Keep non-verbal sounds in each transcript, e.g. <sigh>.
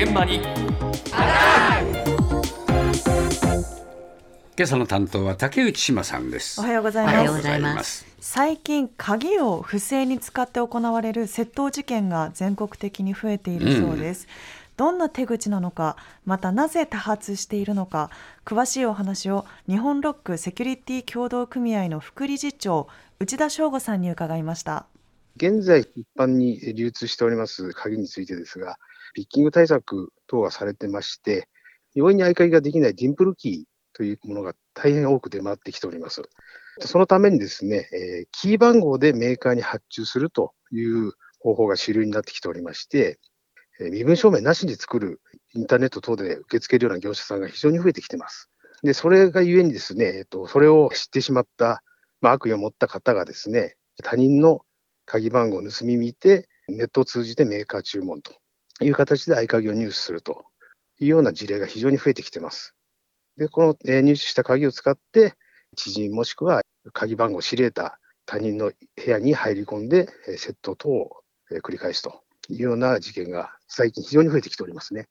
現場に。今朝の担当は竹内島さんです。おはようございおはようますございます。最近鍵を不正に使って行われる窃盗事件が全国的に増えているそうです、どんな手口なのかまたなぜ多発しているのか詳しいお話を日本ロックセキュリティ協同組合の副理事長内田翔吾さんに伺いました。現在、一般に流通しております鍵についてですが、ピッキング対策等がされてまして、容易に合鍵ができないディンプルキーというものが大変多く出回ってきております。そのためにですね、えーキー番号でメーカーに発注するという方法が主流になってきておりまして、えー身分証明なしに作るインターネット等で受け付けるような業者さんが非常に増えてきてます。で、それがゆえにですね、えっと、それを知ってしまった、まあ、悪意を持った方がですね、他人の鍵番号を盗み見て、ネットを通じてメーカー注文という形で合鍵を入手するというような事例が非常に増えてきてます。で、この、えー入手した鍵を使って、知人もしくは鍵番号を知り得た他人の部屋に入り込んで、えー窃盗等をえー繰り返すというような事件が最近非常に増えてきておりますね。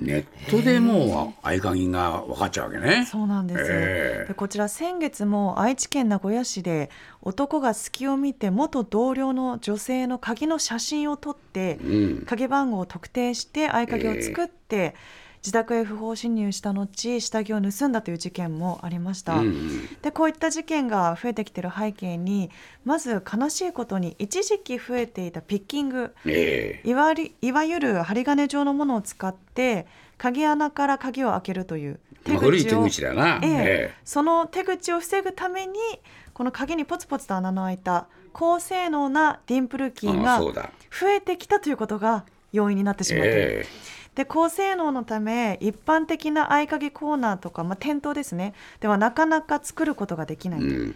ネットでもう合鍵が分かっちゃうわけね。そうなんですよ、ええ。でこちら先月も愛知県名古屋市で男が隙を見て元同僚の女性の鍵の写真を撮ってうん。鍵番号を特定して合鍵を作って、自宅へ不法侵入した後下着を盗んだという事件もありました、うんでこういった事件が増えてきている背景にまず悲しいことに一時期増えていたピッキング。ええ。いわりいわゆる針金状のものを使って鍵穴から鍵を開けるという手口を、口だな、ええ。えその手口を防ぐためにこの鍵にポツポツと穴の開いた高性能なディンプルキえーが増えてきたということが要因になってしまっている。えで高性能のため一般的な合鍵コーナーとか、まあ、店頭ですね。ではなかなか作ることができないうん。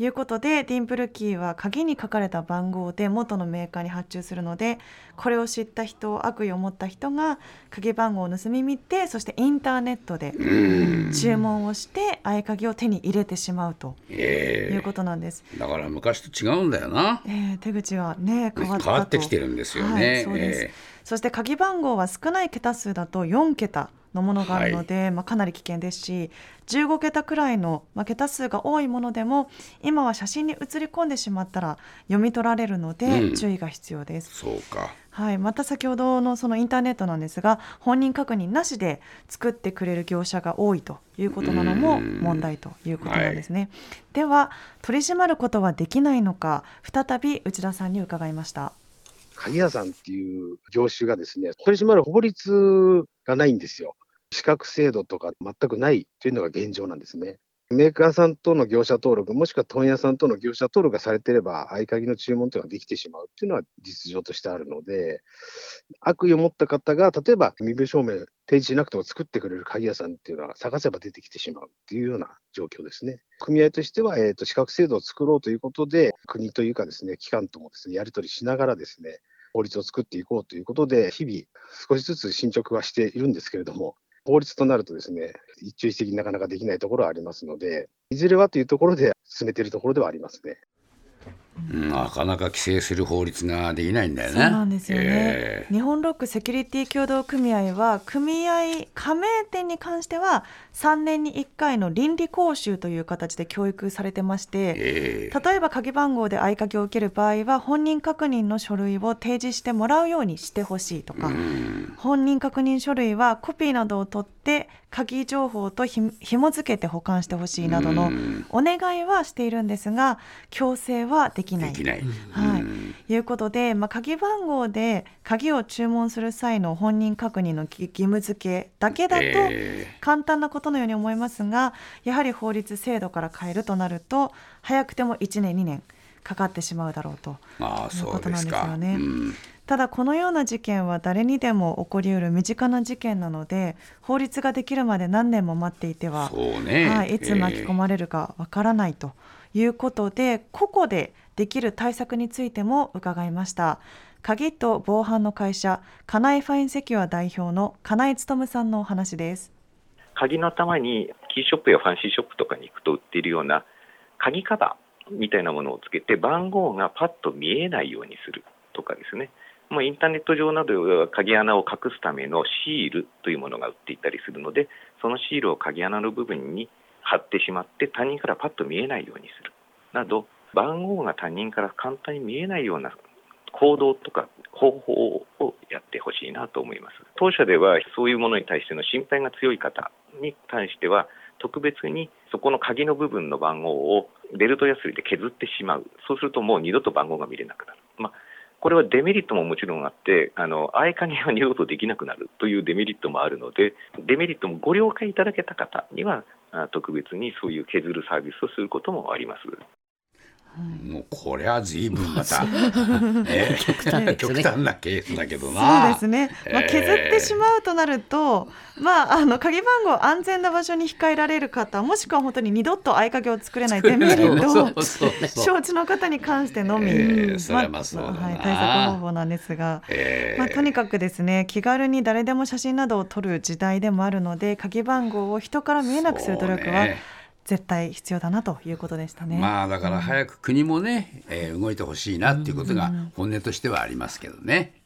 いうことで、ディンプルキーは鍵に書かれた番号で元のメーカーに発注するのでこれを知った人悪意を持った人が鍵番号を盗み見てそしてインターネットでうん。注文をして合鍵を手に入れてしまうとえいうことなんです。えだから昔と違うんだよな。えー手口はね変わっ変わってきてるんですよね、はい、そうです、えそして鍵番号は少ない桁数だと4桁のものがあるので、まあ、かなり危険ですし15桁くらいの、まあ、桁数が多いものでも今は写真に写り込んでしまったら読み取られるのうでん注意が必要です。そうかはい、また先ほどのそのインターネットなんですが本人確認なしで作ってくれる業者が多いということなのもうん問題ということなんですね。では取り締まることはできないのか再び内田さんに伺いました。鍵屋さんっていう業種がですね、取り締まる法律がないんですよ。資格制度とか全くないというのが現状なんですね。メーカーさんとの業者登録、もしくは問屋さんとの業者登録がされていれば、合鍵の注文というのができてしまうっていうのは実情としてあるので、悪意を持った方が、例えば身分証明提示しなくても作ってくれる鍵屋さんっていうのは探せば出てきてしまうっていうような状況ですね。組合としては、えー、と資格制度を作ろうということで、国というかですね、機関ともですね、やり取りしながらですね、法律を作っていこうということで、日々少しずつ進捗はしているんですけれども、法律となるとですね、一朝一夕になかなかできないところはありますので、いずれはというところで進めているところではありますね。うんなかなか規制する法律ができないんだよね。そうなんですよね、ええ。日本ロックセキュリティ協同組合は組合加盟店に関しては3年に1回の倫理講習という形で教育されてまして、ええ。例えば鍵番号で合鍵を受ける場合は本人確認の書類を提示してもらうようにしてほしいとか、うん。本人確認書類はコピーなどを取って鍵情報とひ紐付けて保管してほしいなどのうん。お願いはしているんですが強制はできない。い、はい。うん。いうことで、まあ、鍵番号で鍵を注文する際の本人確認の義義務付けだけだとえ簡単なことのように思いますがやはり法律制度から変えるとなると早くても1年2年かかってしまうだろうということなんですよね。うんただこのような事件は誰にでも起こりうる身近な事件なので法律ができるまで何年も待っていては、そうね、はい、いつ巻き込まれるかわからないということで、個々でできる対策についても伺いました。鍵と防犯の会社カナイファインセキュア代表の金井勉さんのお話です。鍵の頭にキーショップやファンシーショップとかに行くと売っているような鍵カバーみたいなものをつけて番号がパッと見えないようにするとかですねもうインターネット上などでは鍵穴を隠すためのシールというものが売っていたりするので、そのシールを鍵穴の部分に貼ってしまって他人からパッと見えないようにするなど、番号が他人から簡単に見えないような行動とか方法をやってほしいなと思います。当社ではそういうものに対しての心配が強い方に関しては特別にそこの鍵の部分の番号をベルトやすりで削ってしまう。そうするともう二度と番号が見れなくなる。まあこれはデメリットももちろんあって、あの合鍵は二度とできなくなるというデメリットもあるので、デメリットもご了解いただけた方には、特別にそういう削るサービスをすることもあります。もうこれは随分また、えー、<laughs> <laughs> 極端極端なケースだけどな。そうですね。まあ、削ってしまうとなると、えー、まああの鍵番号安全な場所に控えられる方、もしくは本当に二度と合鍵を作れないデメリットを承知の方に関してのみ、えー、まあ、はい、対策方法なんですが、えー、まあとにかくですね、気軽に誰でも写真などを撮る時代でもあるので、鍵番号を人から見えなくする努力は。絶対必要だなということでしたね。まあだから早く国もね、えー、動いてほしいなっていうことが本音としてはありますけどね。